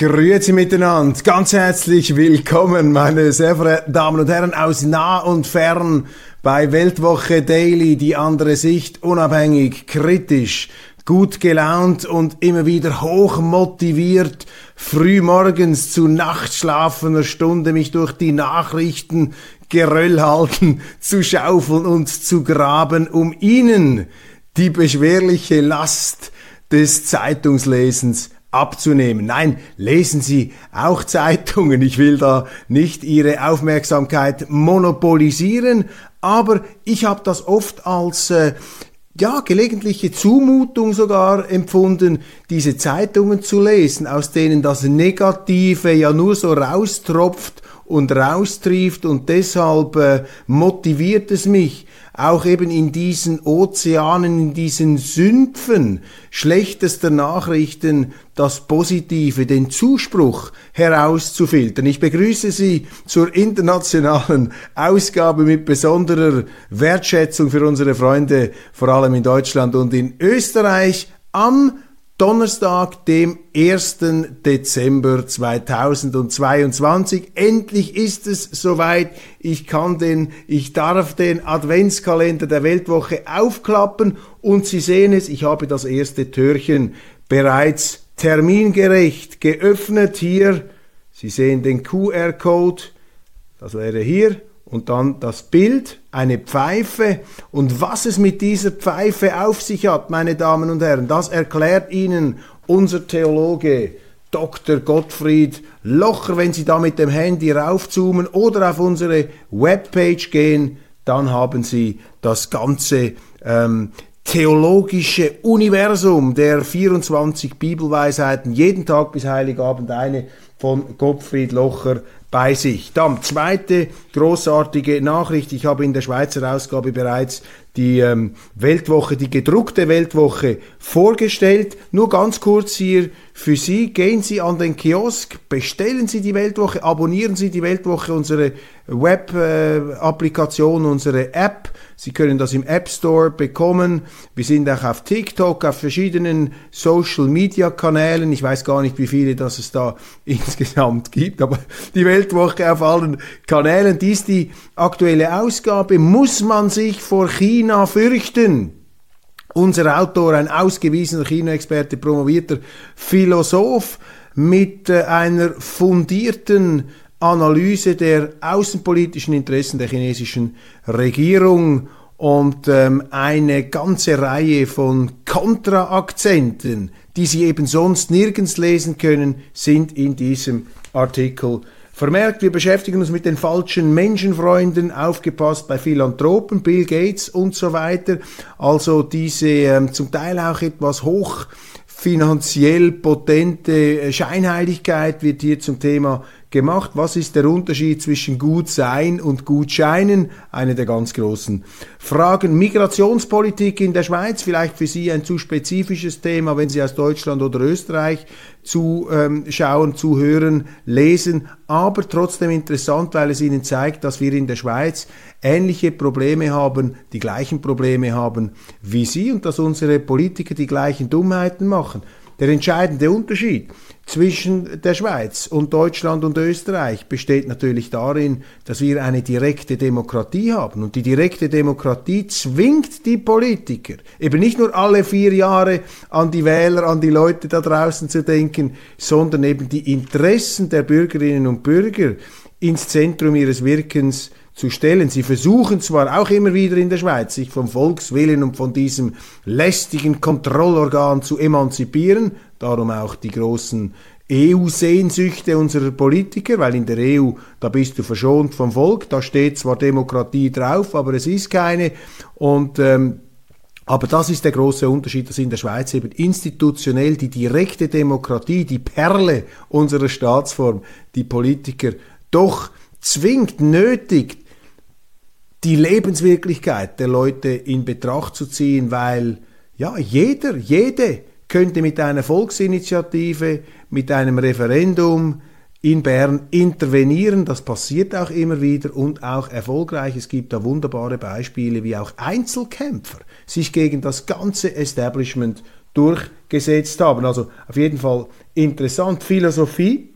Grüezi miteinander, ganz herzlich willkommen, meine sehr verehrten Damen und Herren aus nah und fern bei Weltwoche Daily, die andere Sicht, unabhängig, kritisch, gut gelaunt und immer wieder hoch motiviert, früh morgens zu nachtschlafener Stunde mich durch die Nachrichten Geröll halten, zu schaufeln und zu graben, um Ihnen die beschwerliche Last des Zeitungslesens abzunehmen. Nein, lesen Sie auch Zeitungen. Ich will da nicht Ihre Aufmerksamkeit monopolisieren, aber ich habe das oft als äh, ja, gelegentliche Zumutung sogar empfunden, diese Zeitungen zu lesen, aus denen das Negative ja nur so raustropft und raustrieft und deshalb äh, motiviert es mich, auch eben in diesen Ozeanen, in diesen Sümpfen schlechtester Nachrichten das Positive, den Zuspruch herauszufiltern. Ich begrüße Sie zur internationalen Ausgabe mit besonderer Wertschätzung für unsere Freunde, vor allem in Deutschland und in Österreich am Donnerstag, dem 1. Dezember 2022. Endlich ist es soweit. Ich kann den, ich darf den Adventskalender der Weltwoche aufklappen und Sie sehen es, ich habe das erste Türchen bereits termingerecht geöffnet. Hier, Sie sehen den QR-Code, das wäre hier und dann das Bild, eine Pfeife und was es mit dieser Pfeife auf sich hat, meine Damen und Herren, das erklärt Ihnen unser Theologe Dr. Gottfried Locher, wenn Sie da mit dem Handy raufzoomen oder auf unsere Webpage gehen, dann haben Sie das ganze ähm, theologische Universum der 24 Bibelweisheiten, jeden Tag bis Heiligabend eine von Gottfried Locher bei sich. Dann zweite großartige Nachricht. Ich habe in der Schweizer Ausgabe bereits die ähm, Weltwoche, die gedruckte Weltwoche vorgestellt. Nur ganz kurz hier für Sie. Gehen Sie an den Kiosk, bestellen Sie die Weltwoche, abonnieren Sie die Weltwoche, unsere Web-Applikation, äh, unsere App. Sie können das im App Store bekommen. Wir sind auch auf TikTok, auf verschiedenen Social-Media-Kanälen. Ich weiß gar nicht, wie viele das es da insgesamt gibt, aber die Weltwoche auf allen Kanälen. Dies die aktuelle Ausgabe. Muss man sich vor China fürchten? Unser Autor, ein ausgewiesener China-Experte, promovierter Philosoph mit äh, einer fundierten Analyse der außenpolitischen Interessen der chinesischen Regierung und ähm, eine ganze Reihe von Kontraakzenten, die Sie eben sonst nirgends lesen können, sind in diesem Artikel vermerkt. Wir beschäftigen uns mit den falschen Menschenfreunden, aufgepasst bei Philanthropen, Bill Gates und so weiter. Also diese ähm, zum Teil auch etwas hoch finanziell potente Scheinheiligkeit wird hier zum Thema gemacht. Was ist der Unterschied zwischen gut sein und gut scheinen? Eine der ganz großen Fragen. Migrationspolitik in der Schweiz, vielleicht für Sie ein zu spezifisches Thema, wenn Sie aus Deutschland oder Österreich zuschauen, ähm, zuhören, lesen, aber trotzdem interessant, weil es Ihnen zeigt, dass wir in der Schweiz ähnliche Probleme haben, die gleichen Probleme haben wie Sie und dass unsere Politiker die gleichen Dummheiten machen. Der entscheidende Unterschied zwischen der Schweiz und Deutschland und Österreich besteht natürlich darin, dass wir eine direkte Demokratie haben. Und die direkte Demokratie zwingt die Politiker, eben nicht nur alle vier Jahre an die Wähler, an die Leute da draußen zu denken, sondern eben die Interessen der Bürgerinnen und Bürger ins Zentrum ihres Wirkens zu stellen. Sie versuchen zwar auch immer wieder in der Schweiz, sich vom Volkswillen und von diesem lästigen Kontrollorgan zu emanzipieren, darum auch die großen EU-Sehnsüchte unserer Politiker, weil in der EU, da bist du verschont vom Volk, da steht zwar Demokratie drauf, aber es ist keine. Und ähm, aber das ist der große Unterschied, dass in der Schweiz eben institutionell die direkte Demokratie, die Perle unserer Staatsform, die Politiker doch zwingt, nötigt, die Lebenswirklichkeit der Leute in Betracht zu ziehen, weil ja jeder, jede könnte mit einer Volksinitiative, mit einem Referendum in Bern intervenieren. Das passiert auch immer wieder und auch erfolgreich. Es gibt da wunderbare Beispiele, wie auch Einzelkämpfer sich gegen das ganze Establishment durchgesetzt haben. Also auf jeden Fall interessant. Philosophie,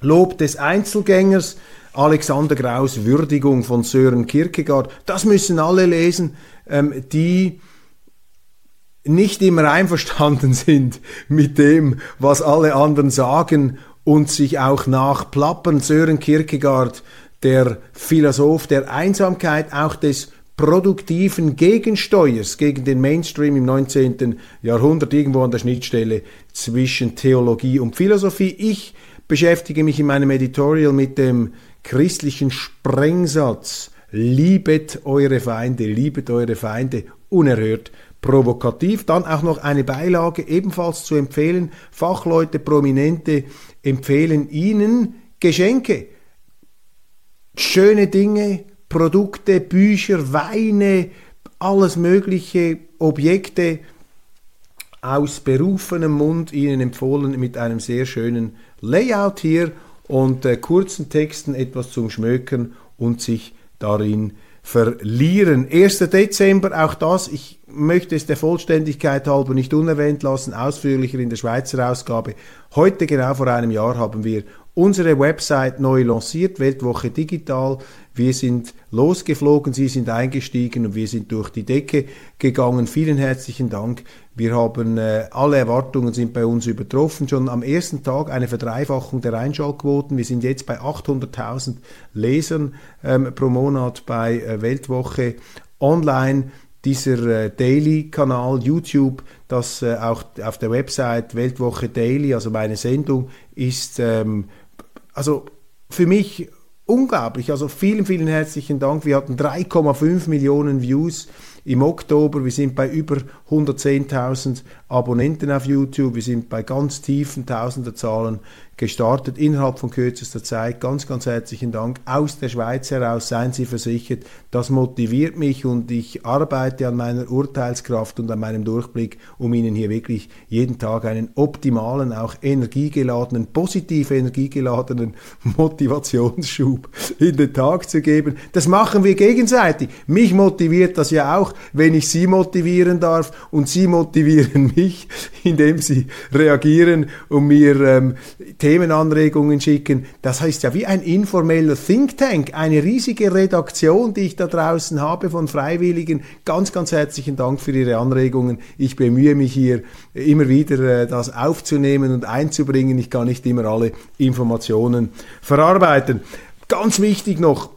Lob des Einzelgängers, Alexander Graus Würdigung von Sören Kierkegaard. Das müssen alle lesen, ähm, die nicht immer einverstanden sind mit dem, was alle anderen sagen und sich auch nachplappern. Sören Kierkegaard, der Philosoph der Einsamkeit, auch des produktiven Gegensteuers gegen den Mainstream im 19. Jahrhundert, irgendwo an der Schnittstelle zwischen Theologie und Philosophie. Ich beschäftige mich in meinem Editorial mit dem christlichen Sprengsatz, liebet eure Feinde, liebet eure Feinde, unerhört provokativ. Dann auch noch eine Beilage ebenfalls zu empfehlen. Fachleute, Prominente empfehlen Ihnen Geschenke. Schöne Dinge, Produkte, Bücher, Weine, alles mögliche, Objekte aus berufenem Mund Ihnen empfohlen mit einem sehr schönen Layout hier und äh, kurzen Texten etwas zum Schmökern und sich darin verlieren. 1. Dezember, auch das, ich möchte es der Vollständigkeit halber nicht unerwähnt lassen, ausführlicher in der Schweizer Ausgabe. Heute, genau vor einem Jahr, haben wir unsere Website neu lanciert, Weltwoche Digital. Wir sind losgeflogen, Sie sind eingestiegen und wir sind durch die Decke gegangen. Vielen herzlichen Dank. Wir haben äh, alle Erwartungen sind bei uns übertroffen. Schon am ersten Tag eine Verdreifachung der Einschaltquoten. Wir sind jetzt bei 800.000 Lesern ähm, pro Monat bei äh, Weltwoche online dieser äh, Daily-Kanal YouTube, das äh, auch auf der Website Weltwoche Daily, also meine Sendung, ist ähm, also für mich unglaublich. Also vielen, vielen herzlichen Dank. Wir hatten 3,5 Millionen Views im Oktober. Wir sind bei über 110.000 Abonnenten auf YouTube. Wir sind bei ganz tiefen Tausenderzahlen gestartet innerhalb von kürzester Zeit. Ganz, ganz herzlichen Dank aus der Schweiz heraus. Seien Sie versichert, das motiviert mich und ich arbeite an meiner Urteilskraft und an meinem Durchblick, um Ihnen hier wirklich jeden Tag einen optimalen, auch energiegeladenen, positiv energiegeladenen Motivationsschub in den Tag zu geben. Das machen wir gegenseitig. Mich motiviert das ja auch, wenn ich Sie motivieren darf und Sie motivieren mich, indem Sie reagieren und mir ähm, Themenanregungen schicken. Das heißt ja wie ein informeller Think Tank, eine riesige Redaktion, die ich da draußen habe von Freiwilligen. Ganz, ganz herzlichen Dank für Ihre Anregungen. Ich bemühe mich hier immer wieder, äh, das aufzunehmen und einzubringen. Ich kann nicht immer alle Informationen verarbeiten. Ganz wichtig noch,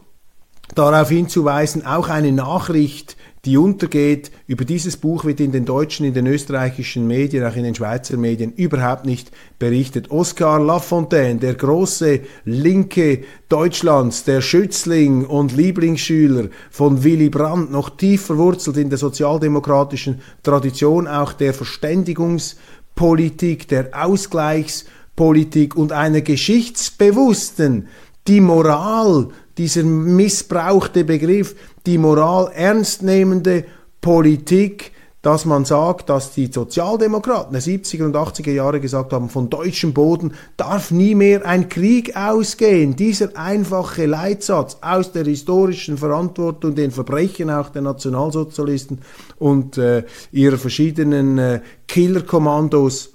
darauf hinzuweisen, auch eine Nachricht die untergeht. Über dieses Buch wird in den deutschen, in den österreichischen Medien, auch in den Schweizer Medien überhaupt nicht berichtet. Oskar Lafontaine, der große Linke Deutschlands, der Schützling und Lieblingsschüler von Willy Brandt, noch tief verwurzelt in der sozialdemokratischen Tradition auch der Verständigungspolitik, der Ausgleichspolitik und einer geschichtsbewussten, die Moral dieser missbrauchte Begriff, die Moral ernstnehmende Politik, dass man sagt, dass die Sozialdemokraten der 70er und 80er Jahre gesagt haben, von deutschem Boden darf nie mehr ein Krieg ausgehen. Dieser einfache Leitsatz aus der historischen Verantwortung, den Verbrechen auch der Nationalsozialisten und äh, ihrer verschiedenen äh, Killerkommandos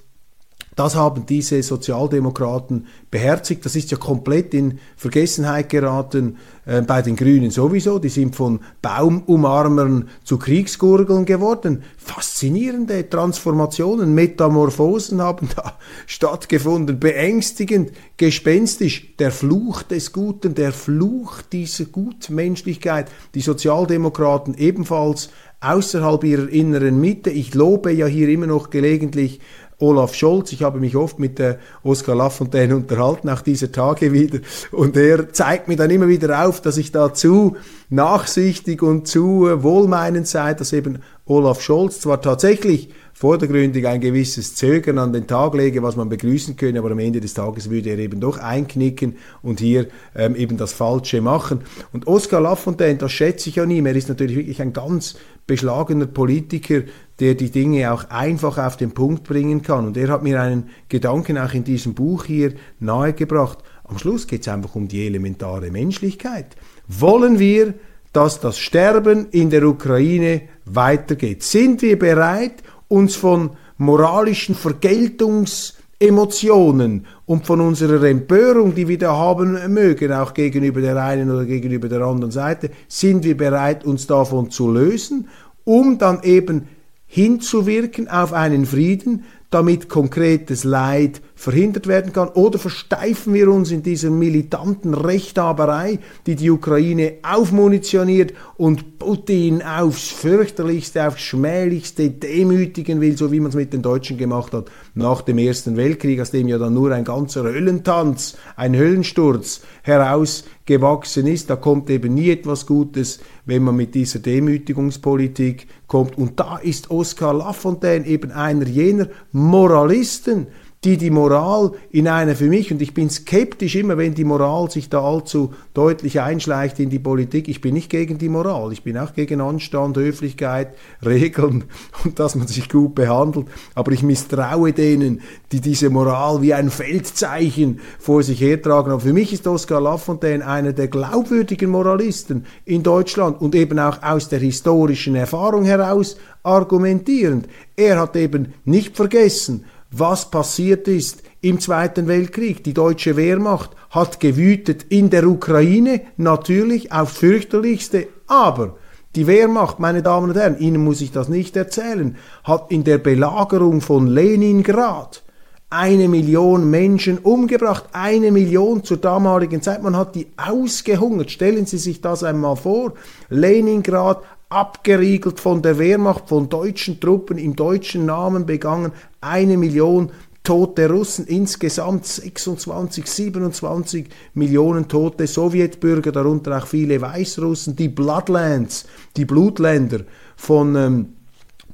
Das haben diese Sozialdemokraten beherzigt. Das ist ja komplett in Vergessenheit geraten äh, bei den Grünen sowieso. Die sind von Baumumarmern zu Kriegsgurgeln geworden. Faszinierende Transformationen, Metamorphosen haben da stattgefunden. Beängstigend, gespenstisch. Der Fluch des Guten, der Fluch dieser Gutmenschlichkeit. Die Sozialdemokraten ebenfalls außerhalb ihrer inneren Mitte. Ich lobe ja hier immer noch gelegentlich Olaf Scholz. Ich habe mich oft mit äh, Oskar Lafontaine unterhalten, auch dieser Tage wieder. Und er zeigt mir dann immer wieder auf, dass ich da zu nachsichtig und zu äh, wohlmeinend sei, dass eben Olaf Scholz zwar tatsächlich vordergründig ein gewisses Zögern an den Tag lege, was man begrüßen könnte, aber am Ende des Tages würde er eben doch einknicken und hier ähm, eben das Falsche machen. Und Oskar Lafontaine, das schätze ich an ihm, er ist natürlich wirklich ein ganz beschlagener Politiker, der die Dinge auch einfach auf den Punkt bringen kann. Und er hat mir einen Gedanken auch in diesem Buch hier nahegebracht. Am Schluss geht es einfach um die elementare Menschlichkeit. Wollen wir, dass das Sterben in der Ukraine weitergeht? Sind wir bereit, uns von moralischen Vergeltungsemotionen und von unserer Empörung, die wir da haben mögen, auch gegenüber der einen oder gegenüber der anderen Seite, sind wir bereit, uns davon zu lösen, um dann eben hinzuwirken auf einen Frieden, damit konkretes Leid verhindert werden kann? Oder versteifen wir uns in dieser militanten Rechthaberei, die die Ukraine aufmunitioniert und Putin aufs fürchterlichste, aufs schmählichste demütigen will, so wie man es mit den Deutschen gemacht hat nach dem Ersten Weltkrieg, aus dem ja dann nur ein ganzer Höllentanz, ein Höllensturz herausgewachsen ist. Da kommt eben nie etwas Gutes, wenn man mit dieser Demütigungspolitik kommt. Und da ist Oskar Lafontaine eben einer jener Moralisten, die die Moral in eine für mich, und ich bin skeptisch immer, wenn die Moral sich da allzu deutlich einschleicht in die Politik, ich bin nicht gegen die Moral, ich bin auch gegen Anstand, Höflichkeit, Regeln und dass man sich gut behandelt, aber ich misstraue denen, die diese Moral wie ein Feldzeichen vor sich hertragen. Aber für mich ist Oskar Lafontaine einer der glaubwürdigen Moralisten in Deutschland und eben auch aus der historischen Erfahrung heraus argumentierend. Er hat eben nicht vergessen, was passiert ist im Zweiten Weltkrieg. Die deutsche Wehrmacht hat gewütet in der Ukraine, natürlich aufs fürchterlichste, aber die Wehrmacht, meine Damen und Herren, Ihnen muss ich das nicht erzählen, hat in der Belagerung von Leningrad eine Million Menschen umgebracht, eine Million zur damaligen Zeit. Man hat die ausgehungert. Stellen Sie sich das einmal vor. Leningrad abgeriegelt von der Wehrmacht, von deutschen Truppen im deutschen Namen begangen, eine Million tote Russen, insgesamt 26, 27 Millionen tote Sowjetbürger, darunter auch viele Weißrussen, die Bloodlands, die Blutländer von ähm,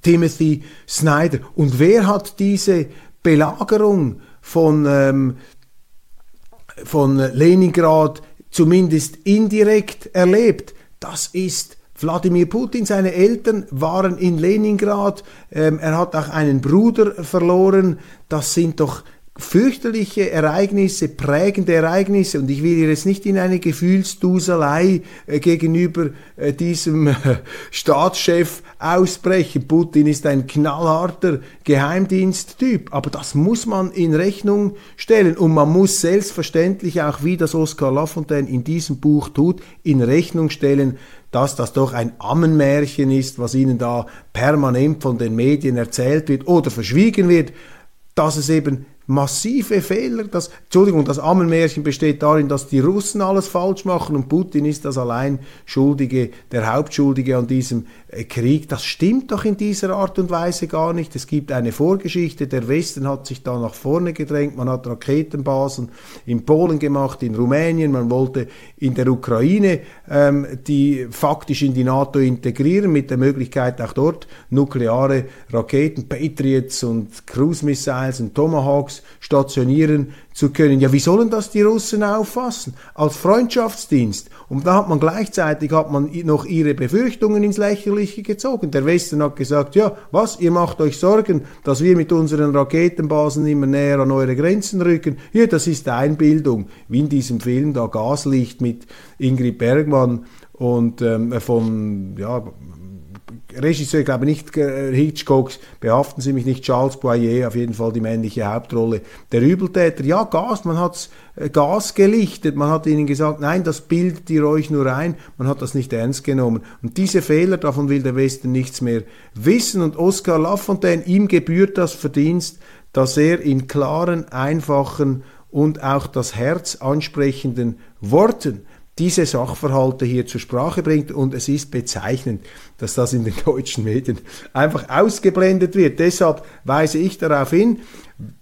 Timothy Snyder. Und wer hat diese Belagerung von, ähm, von Leningrad zumindest indirekt erlebt? Das ist Wladimir Putin, seine Eltern waren in Leningrad, ähm, er hat auch einen Bruder verloren, das sind doch fürchterliche Ereignisse, prägende Ereignisse. Und ich will hier jetzt nicht in eine Gefühlsduselei äh, gegenüber äh, diesem äh, Staatschef ausbrechen. Putin ist ein knallharter Geheimdiensttyp, aber das muss man in Rechnung stellen. Und man muss selbstverständlich auch, wie das Oscar Lafontaine in diesem Buch tut, in Rechnung stellen, dass das doch ein Ammenmärchen ist, was ihnen da permanent von den Medien erzählt wird oder verschwiegen wird, dass es eben massive Fehler. Das, Entschuldigung, das Ammenmärchen besteht darin, dass die Russen alles falsch machen und Putin ist das allein Schuldige, der Hauptschuldige an diesem äh, Krieg. Das stimmt doch in dieser Art und Weise gar nicht. Es gibt eine Vorgeschichte. Der Westen hat sich da nach vorne gedrängt. Man hat Raketenbasen in Polen gemacht, in Rumänien. Man wollte in der Ukraine ähm, die faktisch in die NATO integrieren mit der Möglichkeit auch dort nukleare Raketen, Patriots und Cruise Missiles und Tomahawks stationieren zu können. Ja, wie sollen das die Russen auffassen? Als Freundschaftsdienst. Und da hat man gleichzeitig hat man noch ihre Befürchtungen ins Lächerliche gezogen. Der Westen hat gesagt, ja, was, ihr macht euch Sorgen, dass wir mit unseren Raketenbasen immer näher an eure Grenzen rücken. Ja, das ist Einbildung, wie in diesem Film da Gaslicht mit Ingrid Bergmann und ähm, von ja, Regisseur, glaube nicht äh, Hitchcock, behaften Sie mich nicht, Charles Boyer, auf jeden Fall die männliche Hauptrolle. Der Übeltäter, ja, Gas, man hat äh, Gas gelichtet, man hat ihnen gesagt, nein, das bildet ihr euch nur ein, man hat das nicht ernst genommen. Und diese Fehler, davon will der Westen nichts mehr wissen. Und Oscar Lafontaine, ihm gebührt das Verdienst, dass er in klaren, einfachen und auch das Herz ansprechenden Worten diese Sachverhalte hier zur Sprache bringt. Und es ist bezeichnend, dass das in den deutschen Medien einfach ausgeblendet wird. Deshalb weise ich darauf hin,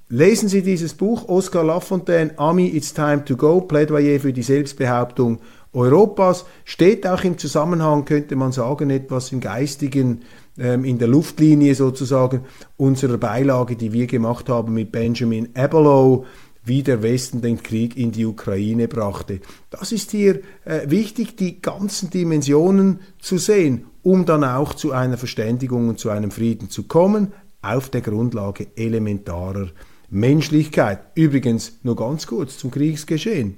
lesen Sie dieses Buch, Oscar Lafontaine, Ami, It's Time to Go, Plädoyer für die Selbstbehauptung Europas, steht auch im Zusammenhang, könnte man sagen, etwas im geistigen, ähm, in der Luftlinie sozusagen unserer Beilage, die wir gemacht haben mit Benjamin Abelow, wie der Westen den Krieg in die Ukraine brachte. Das ist hier äh, wichtig, die ganzen Dimensionen zu sehen, um dann auch zu einer Verständigung und zu einem Frieden zu kommen, auf der Grundlage elementarer Menschlichkeit. Übrigens nur ganz kurz zum Kriegsgeschehen.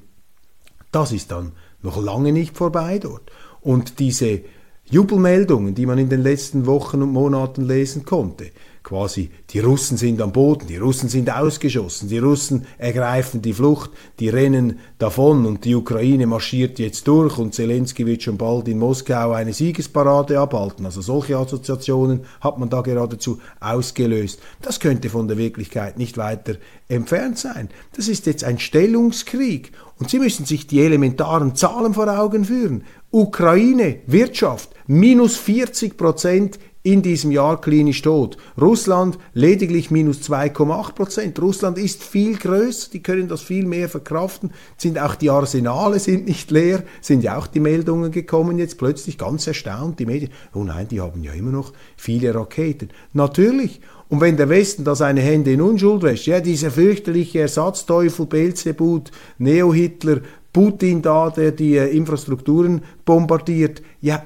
Das ist dann noch lange nicht vorbei dort. Und diese Jubelmeldungen, die man in den letzten Wochen und Monaten lesen konnte, quasi die Russen sind am Boden, die Russen sind ausgeschossen, die Russen ergreifen die Flucht, die rennen davon und die Ukraine marschiert jetzt durch und Zelensky wird schon bald in Moskau eine Siegesparade abhalten. Also solche Assoziationen hat man da geradezu ausgelöst. Das könnte von der Wirklichkeit nicht weiter entfernt sein. Das ist jetzt ein Stellungskrieg und Sie müssen sich die elementaren Zahlen vor Augen führen. Ukraine, Wirtschaft, minus 40 Prozent in diesem Jahr klinisch tot. Russland lediglich minus 2,8 Prozent. Russland ist viel größer, die können das viel mehr verkraften. Sind auch die Arsenale sind nicht leer, sind ja auch die Meldungen gekommen jetzt plötzlich ganz erstaunt die Medien. Oh nein, die haben ja immer noch viele Raketen. Natürlich. Und wenn der Westen da seine Hände in Unschuld wäscht, ja, dieser fürchterliche Ersatzteufel, Belzebut, Neo-Hitler, Putin da, der die äh, Infrastrukturen bombardiert, ja,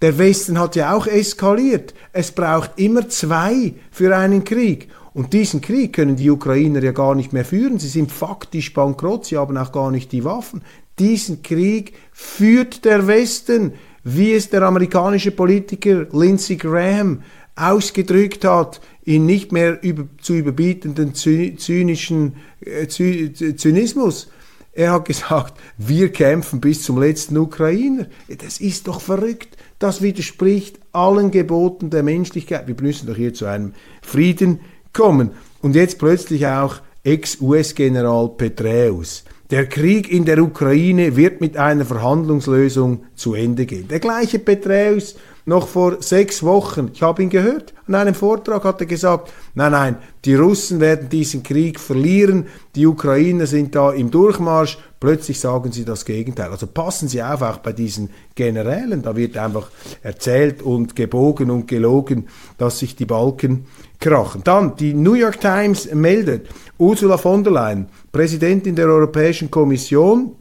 der Westen hat ja auch eskaliert. Es braucht immer zwei für einen Krieg. Und diesen Krieg können die Ukrainer ja gar nicht mehr führen. Sie sind faktisch bankrott, sie haben auch gar nicht die Waffen. Diesen Krieg führt der Westen, wie es der amerikanische Politiker Lindsey Graham ausgedrückt hat, in nicht mehr über, zu überbietenden zynischen äh, Zynismus. Er hat gesagt, wir kämpfen bis zum letzten Ukrainer. Das ist doch verrückt. Das widerspricht allen Geboten der Menschlichkeit. Wir müssen doch hier zu einem Frieden kommen. Und jetzt plötzlich auch Ex-US-General Petraeus. Der Krieg in der Ukraine wird mit einer Verhandlungslösung zu Ende gehen. Der gleiche Petraeus noch vor sechs Wochen, ich habe ihn gehört, an einem Vortrag hat er gesagt, nein, nein, die Russen werden diesen Krieg verlieren, die Ukrainer sind da im Durchmarsch, plötzlich sagen sie das Gegenteil. Also passen Sie auf, auch bei diesen Generälen, da wird einfach erzählt und gebogen und gelogen, dass sich die Balken krachen. Dann, die New York Times meldet, Ursula von der Leyen, Präsidentin der Europäischen Kommission,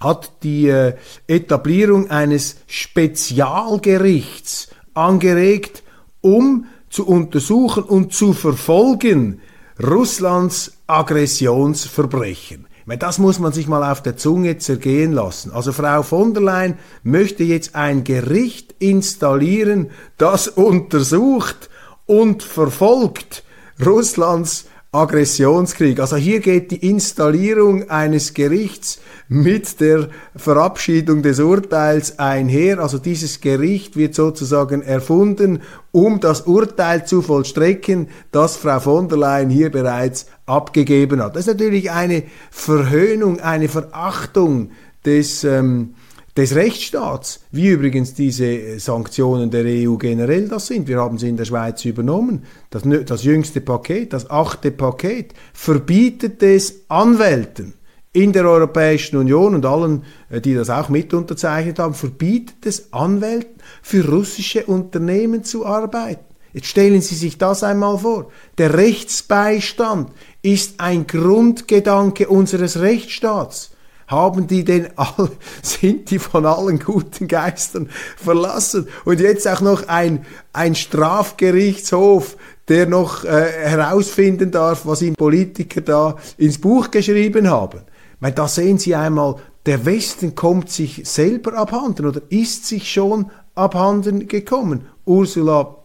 hat die äh, Etablierung eines Spezialgerichts angeregt, um zu untersuchen und zu verfolgen Russlands Aggressionsverbrechen. meine, das muss man sich mal auf der Zunge zergehen lassen. Also Frau von der Leyen möchte jetzt ein Gericht installieren, das untersucht und verfolgt Russlands Aggressionskrieg. Also hier geht die Installierung eines Gerichts mit der Verabschiedung des Urteils einher. Also dieses Gericht wird sozusagen erfunden, um das Urteil zu vollstrecken, das Frau von der Leyen hier bereits abgegeben hat. Das ist natürlich eine Verhöhnung, eine Verachtung des ähm, des Rechtsstaats, wie übrigens diese Sanktionen der EU generell das sind. Wir haben sie in der Schweiz übernommen. Das, das jüngste Paket, das achte Paket, verbietet es Anwälten in der Europäischen Union und allen, äh, die das auch mit unterzeichnet haben, verbietet es Anwälten für russische Unternehmen zu arbeiten. Jetzt stellen Sie sich das einmal vor. Der Rechtsbeistand ist ein Grundgedanke unseres Rechtsstaats haben die denn all, sind die von allen guten Geistern verlassen? Und jetzt auch noch ein, ein Strafgerichtshof, der noch äh, herausfinden darf, was ihm Politiker da ins Buch geschrieben haben. Meine, da sehen Sie einmal, der Westen kommt sich selber abhanden oder ist sich schon abhanden gekommen. Ursula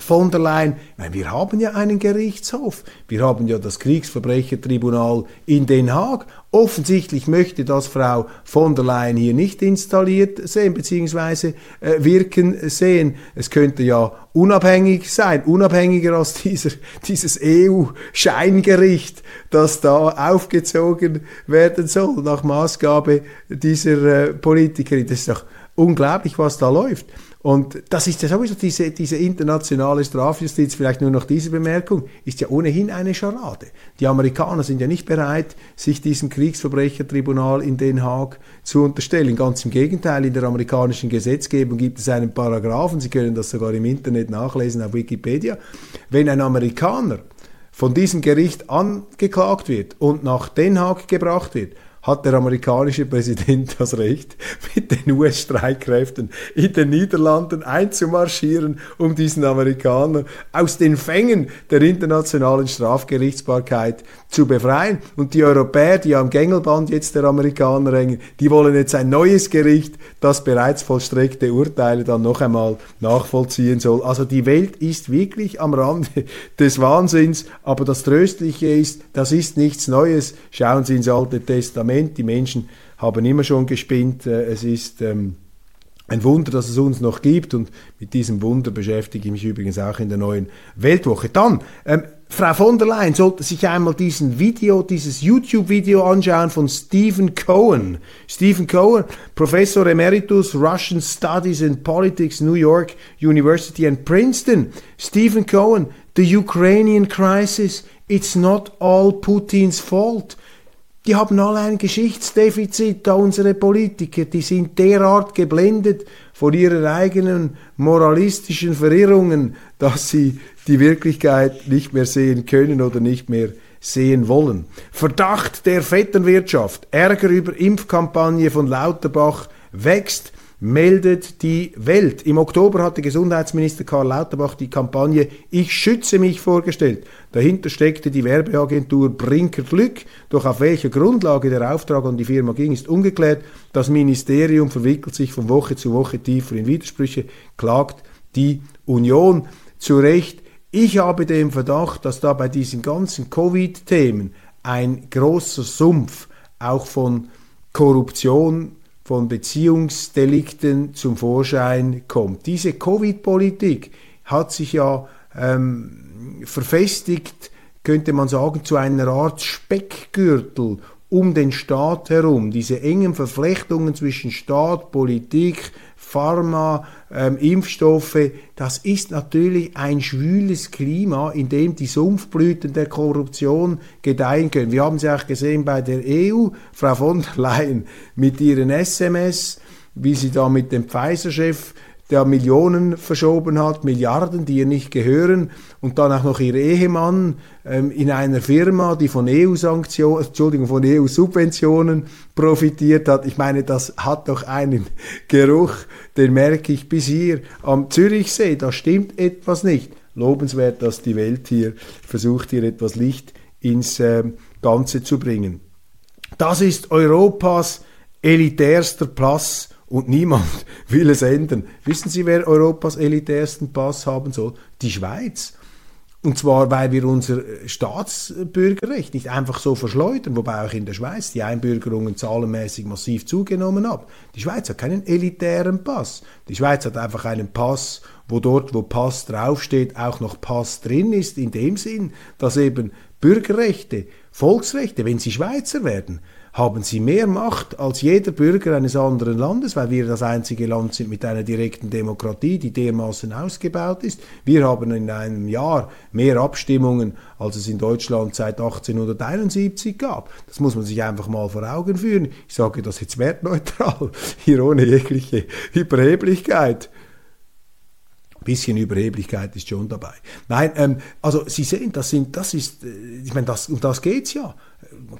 von der Leyen, meine, wir haben ja einen Gerichtshof, wir haben ja das Kriegsverbrechertribunal in Den Haag. Offensichtlich möchte das Frau von der Leyen hier nicht installiert sehen bzw. Äh, wirken sehen. Es könnte ja unabhängig sein, unabhängiger als dieser, dieses EU-Scheingericht, das da aufgezogen werden soll nach Maßgabe dieser äh, Politikerin. Das ist doch unglaublich, was da läuft. Und das ist ja sowieso diese, diese internationale Strafjustiz, vielleicht nur noch diese Bemerkung, ist ja ohnehin eine Scharade. Die Amerikaner sind ja nicht bereit, sich diesem Kriegsverbrechertribunal in Den Haag zu unterstellen. Ganz im Gegenteil, in der amerikanischen Gesetzgebung gibt es einen Paragraphen, Sie können das sogar im Internet nachlesen auf Wikipedia, wenn ein Amerikaner von diesem Gericht angeklagt wird und nach Den Haag gebracht wird, hat der amerikanische Präsident das Recht, mit den US-Streitkräften in den Niederlanden einzumarschieren, um diesen Amerikaner aus den Fängen der internationalen Strafgerichtsbarkeit zu befreien. Und die Europäer, die am Gängelband jetzt der Amerikaner hängen, die wollen jetzt ein neues Gericht, das bereits vollstreckte Urteile dann noch einmal nachvollziehen soll. Also die Welt ist wirklich am Rande des Wahnsinns, aber das Tröstliche ist, das ist nichts Neues. Schauen Sie ins Alte Testament, die Menschen haben immer schon gespinnt, äh, es ist... Ähm, ein Wunder, dass es uns noch gibt und mit diesem Wunder beschäftige ich mich übrigens auch in der neuen Weltwoche. Dann, ähm, Frau von der Leyen sollte sich einmal diesen Video, dieses YouTube-Video anschauen von Stephen Cohen. Stephen Cohen, Professor Emeritus Russian Studies and Politics, New York University and Princeton. Stephen Cohen, the Ukrainian crisis, it's not all Putins fault. Die haben alle ein Geschichtsdefizit, da unsere Politiker, die sind derart geblendet von ihren eigenen moralistischen Verirrungen, dass sie die Wirklichkeit nicht mehr sehen können oder nicht mehr sehen wollen. Verdacht der Vetternwirtschaft, Ärger über Impfkampagne von Lauterbach wächst meldet die Welt. Im Oktober hatte Gesundheitsminister Karl Lauterbach die Kampagne Ich schütze mich vorgestellt. Dahinter steckte die Werbeagentur Brinker Glück. Doch auf welcher Grundlage der Auftrag an die Firma ging, ist ungeklärt. Das Ministerium verwickelt sich von Woche zu Woche tiefer in Widersprüche, klagt die Union zu Recht. Ich habe den Verdacht, dass da bei diesen ganzen Covid-Themen ein großer Sumpf auch von Korruption von Beziehungsdelikten zum Vorschein kommt. Diese Covid-Politik hat sich ja ähm, verfestigt, könnte man sagen, zu einer Art Speckgürtel um den Staat herum. Diese engen Verflechtungen zwischen Staat, Politik, Pharma, ähm, Impfstoffe, das ist natürlich ein schwüles Klima, in dem die Sumpfblüten der Korruption gedeihen können. Wir haben es ja auch gesehen bei der EU, Frau von der Leyen mit ihren SMS, wie sie da mit dem Pfizer-Chef der Millionen verschoben hat, Milliarden, die ihr nicht gehören, und dann auch noch ihr Ehemann ähm, in einer Firma, die von EU-Sanktionen, Entschuldigung, von EU-Subventionen profitiert hat. Ich meine, das hat doch einen Geruch, den merke ich bis hier am Zürichsee. Da stimmt etwas nicht. Lobenswert, dass die Welt hier versucht, hier etwas Licht ins äh, Ganze zu bringen. Das ist Europas elitärster Platz und niemand will es ändern. Wissen Sie, wer Europas elitärsten Pass haben soll? Die Schweiz. Und zwar, weil wir unser Staatsbürgerrecht nicht einfach so verschleudern, wobei auch in der Schweiz die Einbürgerungen zahlenmäßig massiv zugenommen haben. Die Schweiz hat keinen elitären Pass. Die Schweiz hat einfach einen Pass, wo dort, wo Pass draufsteht, auch noch Pass drin ist, in dem Sinn, dass eben Bürgerrechte, Volksrechte, wenn sie Schweizer werden, haben sie mehr Macht als jeder Bürger eines anderen Landes, weil wir das einzige Land sind mit einer direkten Demokratie, die dermaßen ausgebaut ist. Wir haben in einem Jahr mehr Abstimmungen, als es in Deutschland seit 1871 gab. Das muss man sich einfach mal vor Augen führen. Ich sage das jetzt wertneutral, hier ohne jegliche Überheblichkeit bisschen Überheblichkeit ist schon dabei. Nein, ähm, also Sie sehen, das sind, das ist, äh, ich meine, das, um das geht's ja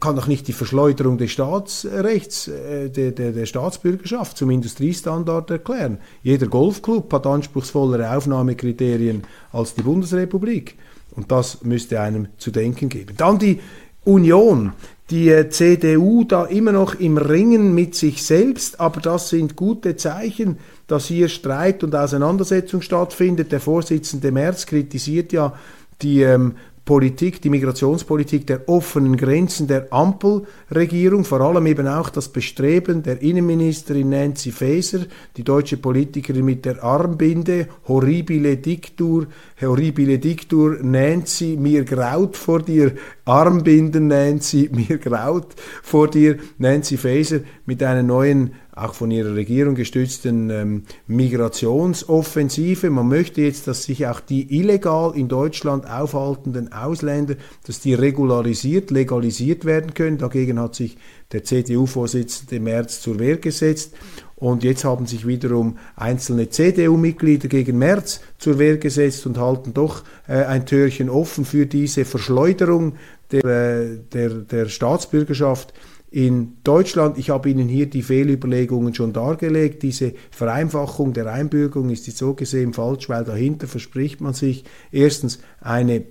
kann doch nicht die Verschleuderung des Staatsrechts, äh, der, der, der, Staatsbürgerschaft zum Industriestandard erklären. Jeder Golfclub hat anspruchsvollere Aufnahmekriterien als die Bundesrepublik. Und das müsste einem zu denken geben. Dann die Union. die äh, CDU da immer noch im Ringen mit sich selbst, aber das sind gute Zeichen, dass hier Streit und Auseinandersetzung stattfindet. Der Vorsitzende Merz kritisiert ja die ähm, Politik, die Migrationspolitik der offenen Grenzen der Ampelregierung, vor allem eben auch das Bestreben der Innenministerin Nancy Faeser, die deutsche Politikerin mit der Armbinde, horribile Diktur, horribile Diktur, Nancy, mir graut vor dir, Armbinden Nancy, mir graut vor dir, Nancy Faeser mit einer neuen auch von ihrer Regierung gestützten ähm, Migrationsoffensive. Man möchte jetzt, dass sich auch die illegal in Deutschland aufhaltenden Ausländer, dass die regularisiert, legalisiert werden können. Dagegen hat sich der CDU-Vorsitzende Merz zur Wehr gesetzt. Und jetzt haben sich wiederum einzelne CDU-Mitglieder gegen Merz zur Wehr gesetzt und halten doch äh, ein Türchen offen für diese Verschleuderung der, äh, der, der Staatsbürgerschaft in Deutschland. Ich habe Ihnen hier die Fehlüberlegungen schon dargelegt. Diese Vereinfachung der Einbürgerung ist so gesehen falsch, weil dahinter verspricht man sich erstens eine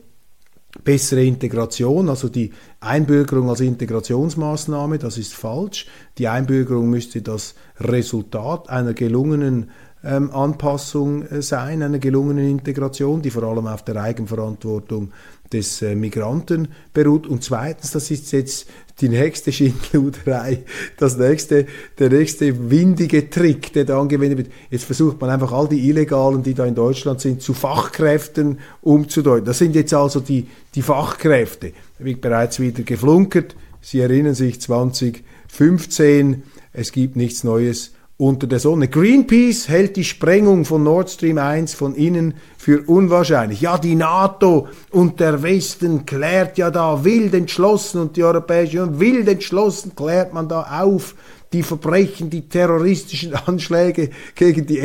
bessere Integration, also die Einbürgerung als Integrationsmaßnahme, das ist falsch. Die Einbürgerung müsste das Resultat einer gelungenen ähm, Anpassung äh, sein, einer gelungenen Integration, die vor allem auf der Eigenverantwortung des äh, Migranten beruht. Und zweitens, das ist jetzt die nächste Schindluderei, das nächste, der nächste windige Trick, der da angewendet wird. Jetzt versucht man einfach all die Illegalen, die da in Deutschland sind, zu Fachkräften umzudeuten. Das sind jetzt also die, die Fachkräfte. Da wird bereits wieder geflunkert. Sie erinnern sich 2015, es gibt nichts Neues unter der Sonne. Greenpeace hält die Sprengung von Nord Stream 1 von innen für unwahrscheinlich. Ja, die NATO und der Westen klärt ja da wild entschlossen und die Europäische Union wild entschlossen klärt man da auf die Verbrechen, die terroristischen Anschläge gegen die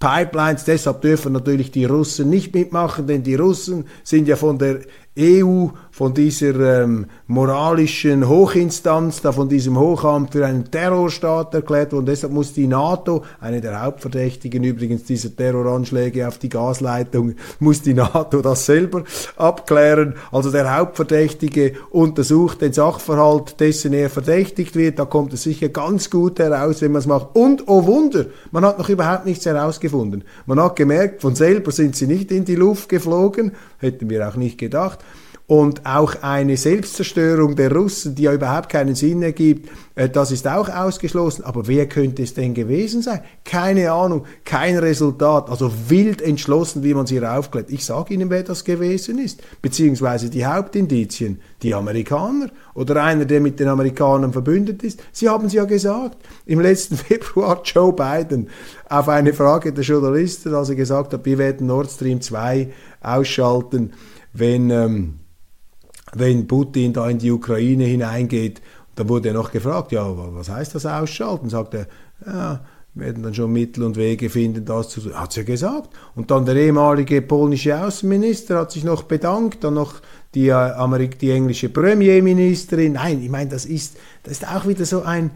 Erdgaspipelines. Deshalb dürfen natürlich die Russen nicht mitmachen, denn die Russen sind ja von der EU von dieser ähm, moralischen Hochinstanz, da von diesem Hochamt für einen Terrorstaat erklärt worden. Deshalb muss die NATO, eine der Hauptverdächtigen übrigens dieser Terroranschläge auf die Gasleitung, muss die NATO das selber abklären. Also der Hauptverdächtige untersucht den Sachverhalt, dessen er verdächtigt wird. Da kommt es sicher ganz gut heraus, wenn man es macht. Und, oh Wunder, man hat noch überhaupt nichts herausgefunden. Man hat gemerkt, von selber sind sie nicht in die Luft geflogen, hätten wir auch nicht gedacht und auch eine Selbstzerstörung der Russen, die ja überhaupt keinen Sinn ergibt, äh, das ist auch ausgeschlossen. Aber wer könnte es denn gewesen sein? Keine Ahnung, kein Resultat. Also wild entschlossen, wie man es hier. Ich sage Ihnen, wer das gewesen ist. Beziehungsweise die Hauptindizien, die Amerikaner oder einer, der mit den Amerikanern verbündet ist. Sie haben es ja gesagt. Im letzten Februar Joe Biden auf eine Frage der Journalisten, als er gesagt hat, wir werden Nord Stream 2 ausschalten, wenn... Ähm, wenn Putin da in die Ukraine hineingeht, dann wurde er noch gefragt, ja, was heißt das ausschalten? Sagt er, ja, werden dann schon Mittel und Wege finden, das zu tun. Hat sie ja gesagt. Und dann der ehemalige polnische Außenminister hat sich noch bedankt, dann noch die, äh, die englische Premierministerin. Nein, ich meine, das ist, das ist auch wieder so ein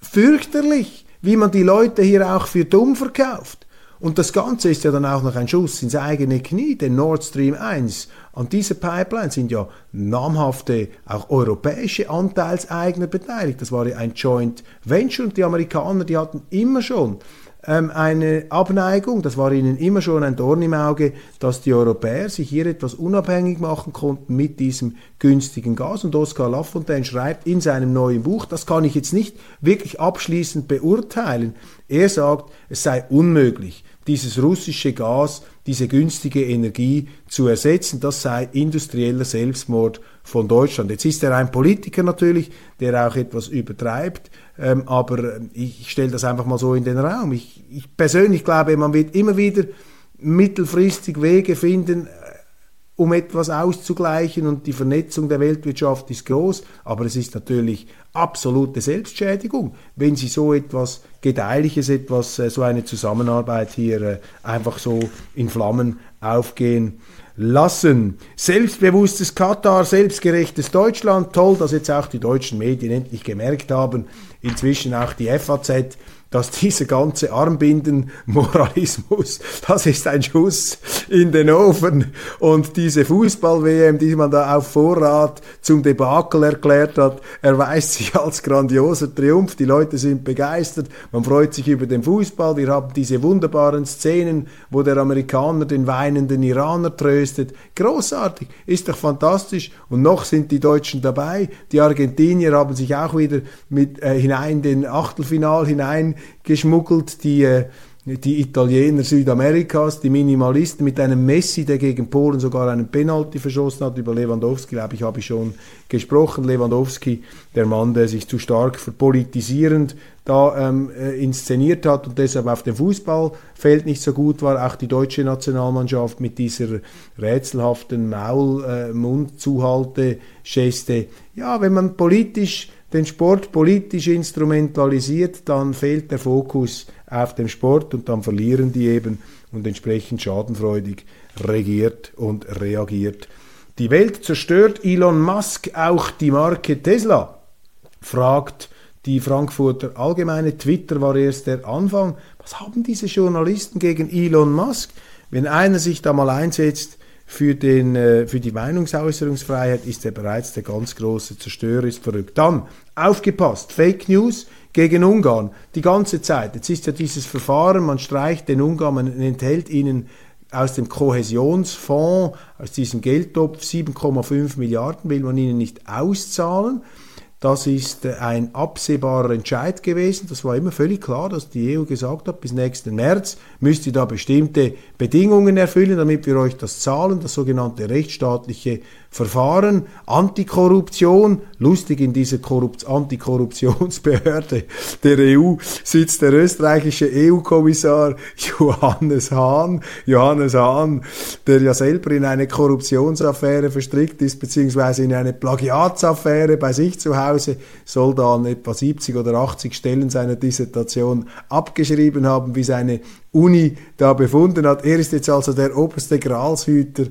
fürchterlich, wie man die Leute hier auch für dumm verkauft. Und das Ganze ist ja dann auch noch ein Schuss ins eigene Knie, denn Nord Stream 1 an dieser Pipeline sind ja namhafte, auch europäische Anteilseigner beteiligt. Das war ja ein Joint Venture und die Amerikaner, die hatten immer schon ähm, eine Abneigung, das war ihnen immer schon ein Dorn im Auge, dass die Europäer sich hier etwas unabhängig machen konnten mit diesem günstigen Gas. Und Oscar Lafontaine schreibt in seinem neuen Buch, das kann ich jetzt nicht wirklich abschließend beurteilen, er sagt, es sei unmöglich, dieses russische Gas, diese günstige Energie zu ersetzen. Das sei industrieller Selbstmord von Deutschland. Jetzt ist er ein Politiker natürlich, der auch etwas übertreibt, ähm, aber ich stelle das einfach mal so in den Raum. Ich, ich persönlich glaube, man wird immer wieder mittelfristig Wege finden, um etwas auszugleichen und die Vernetzung der Weltwirtschaft ist groß, aber es ist natürlich absolute Selbstschädigung, wenn Sie so etwas Gedeihliches, etwas, äh, so eine Zusammenarbeit hier äh, einfach so in Flammen aufgehen lassen. Selbstbewusstes Katar, selbstgerechtes Deutschland, toll, dass jetzt auch die deutschen Medien endlich gemerkt haben, inzwischen auch die FAZ, dass dieser ganze Armbindenmoralismus, das ist ein Schuss in den Ofen und diese Fußball-WM, die man da auf Vorrat zum Debakel erklärt hat, erweist sich als grandioser Triumph. Die Leute sind begeistert, man freut sich über den Fußball. Wir haben diese wunderbaren Szenen, wo der Amerikaner den weinenden Iraner tröstet. Großartig, ist doch fantastisch. Und noch sind die Deutschen dabei. Die Argentinier haben sich auch wieder mit äh, hinein den Achtelfinal hinein geschmuggelt, die, äh, die Italiener Südamerikas, die Minimalisten mit einem Messi, der gegen Polen sogar einen Penalty verschossen hat. Über Lewandowski, glaube ich, habe ich schon gesprochen. Lewandowski, der Mann, der sich zu stark verpolitisierend da ähm, äh, inszeniert hat und deshalb auf dem Fußballfeld nicht so gut war. Auch die deutsche Nationalmannschaft mit dieser rätselhaften Maul-Mund-Zuhalte-Geste. Ja, wenn man politisch den Sport politisch instrumentalisiert, dann fehlt der Fokus auf dem Sport und dann verlieren die eben und entsprechend schadenfreudig regiert und reagiert. Die Welt zerstört Elon Musk auch die Marke Tesla, fragt die Frankfurter Allgemeine. Twitter war erst der Anfang. Was haben diese Journalisten gegen Elon Musk? Wenn einer sich da mal einsetzt, für, den, äh, für die Meinungsäußerungsfreiheit ist er bereits der ganz große Zerstörer, ist verrückt. Dann, aufgepasst, Fake News gegen Ungarn, die ganze Zeit. Jetzt ist ja dieses Verfahren, man streicht den Ungarn, man enthält ihnen aus dem Kohäsionsfonds, aus diesem Geldtopf 7,5 Milliarden will man ihnen nicht auszahlen. Das ist äh, ein absehbarer Entscheid gewesen. Das war immer völlig klar, dass die EU gesagt hat, bis nächsten März müsst ihr da bestimmte Bedingungen erfüllen, damit wir euch das zahlen, das sogenannte rechtsstaatliche Verfahren, Antikorruption. Lustig, in dieser Korrupt Antikorruptionsbehörde der EU sitzt der österreichische EU-Kommissar Johannes Hahn. Johannes Hahn, der ja selber in eine Korruptionsaffäre verstrickt ist, beziehungsweise in eine Plagiatsaffäre bei sich zu Hause, soll da an etwa 70 oder 80 Stellen seiner Dissertation abgeschrieben haben, wie seine Uni da befunden hat. Er ist jetzt also der oberste Gralshüter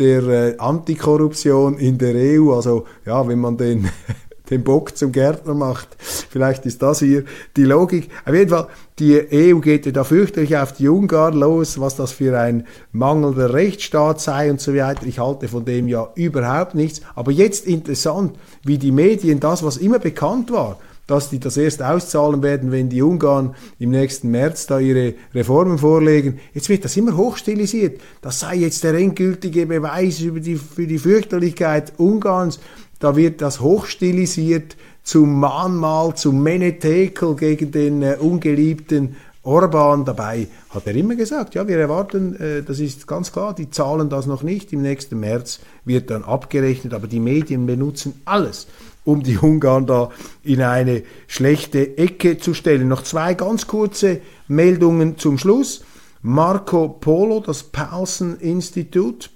der äh, Antikorruption in der EU. Also ja, wenn man den den Bock zum Gärtner macht. Vielleicht ist das hier die Logik. Auf jeden Fall, die EU geht ja da fürchterlich auf die Ungarn los, was das für ein mangelnder Rechtsstaat sei und so weiter. Ich halte von dem ja überhaupt nichts. Aber jetzt interessant, wie die Medien das, was immer bekannt war, dass die das erst auszahlen werden, wenn die Ungarn im nächsten März da ihre Reformen vorlegen. Jetzt wird das immer hochstilisiert. Das sei jetzt der endgültige Beweis über die, für die Fürchterlichkeit Ungarns. Da wird das hochstilisiert zum Mahnmal, zum Menetekel gegen den äh, ungeliebten Orban dabei hat er immer gesagt, ja, wir erwarten, äh, das ist ganz klar, die zahlen das noch nicht, im nächsten März wird dann abgerechnet, aber die Medien benutzen alles, um die Ungarn da in eine schlechte Ecke zu stellen. Noch zwei ganz kurze Meldungen zum Schluss. Marco Polo, das Paulsen Institut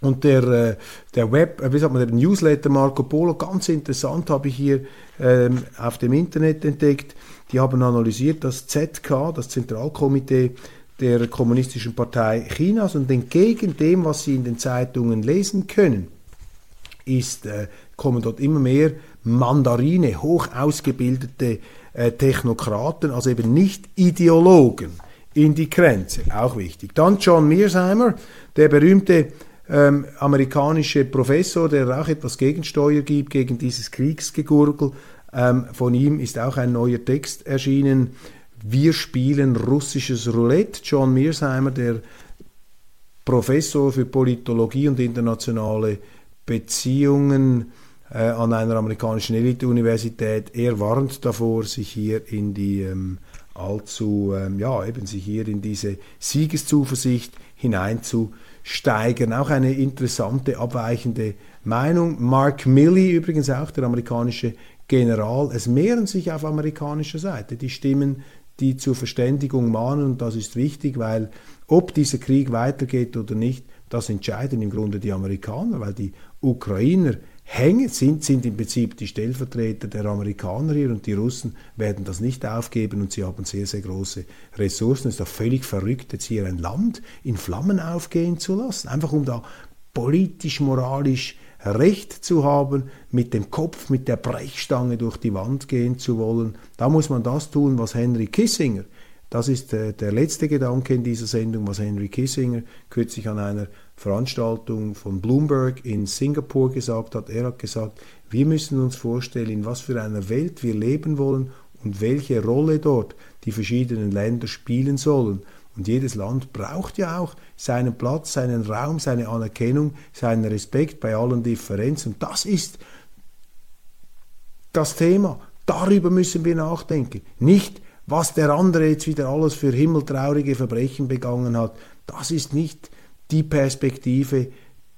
und der, äh, der Web, äh, wie sagt man, der Newsletter Marco Polo, ganz interessant, habe ich hier ähm, auf dem Internet entdeckt. Die haben analysiert das ZK, das Zentralkomitee der Kommunistischen Partei Chinas und entgegen dem, was Sie in den Zeitungen lesen können, ist, äh, kommen dort immer mehr Mandarine, hoch ausgebildete äh, Technokraten, also eben nicht Ideologen in die Grenze, auch wichtig. Dann John Mearsheimer, der berühmte ähm, amerikanische Professor, der auch etwas Gegensteuer gibt gegen dieses Kriegsgegurgel. Ähm, von ihm ist auch ein neuer Text erschienen. Wir spielen russisches Roulette. John Mearsheimer, der Professor für Politologie und internationale Beziehungen an einer amerikanischen Elite-Universität, er warnt davor, sich hier in die ähm, allzu, ähm, ja, eben sich hier in diese Siegeszuversicht hineinzusteigern. Auch eine interessante, abweichende Meinung. Mark Milley übrigens auch, der amerikanische General. Es mehren sich auf amerikanischer Seite die Stimmen, die zur Verständigung mahnen und das ist wichtig, weil ob dieser Krieg weitergeht oder nicht, das entscheiden im Grunde die Amerikaner, weil die Ukrainer hängen, sind, sind im Prinzip die Stellvertreter der Amerikaner hier und die Russen werden das nicht aufgeben und sie haben sehr, sehr große Ressourcen. Es ist doch völlig verrückt, jetzt hier ein Land in Flammen aufgehen zu lassen, einfach um da politisch, moralisch Recht zu haben, mit dem Kopf, mit der Brechstange durch die Wand gehen zu wollen. Da muss man das tun, was Henry Kissinger, das ist äh, der letzte Gedanke in dieser Sendung, was Henry Kissinger kürzlich an einer Veranstaltung von Bloomberg in Singapur gesagt hat. Er hat gesagt, wir müssen uns vorstellen, in was für einer Welt wir leben wollen und welche Rolle dort die verschiedenen Länder spielen sollen. Und jedes Land braucht ja auch seinen Platz, seinen Raum, seine Anerkennung, seinen Respekt bei allen Differenzen. Das ist das Thema. Darüber müssen wir nachdenken. Nicht, was der andere jetzt wieder alles für himmeltraurige Verbrechen begangen hat. Das ist nicht die Perspektive,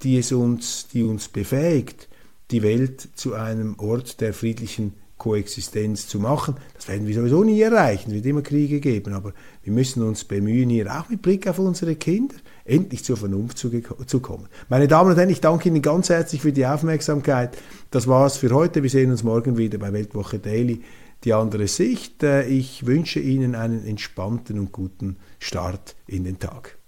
die es uns, die uns befähigt, die Welt zu einem Ort der friedlichen Koexistenz zu machen. Das werden wir sowieso nie erreichen, es wird immer Kriege geben, aber wir müssen uns bemühen, hier auch mit Blick auf unsere Kinder endlich zur Vernunft zu, zu kommen. Meine Damen und Herren, ich danke Ihnen ganz herzlich für die Aufmerksamkeit. Das war's für heute. Wir sehen uns morgen wieder bei Weltwoche Daily die andere Sicht. Äh, ich wünsche Ihnen einen entspannten und guten Start in den Tag.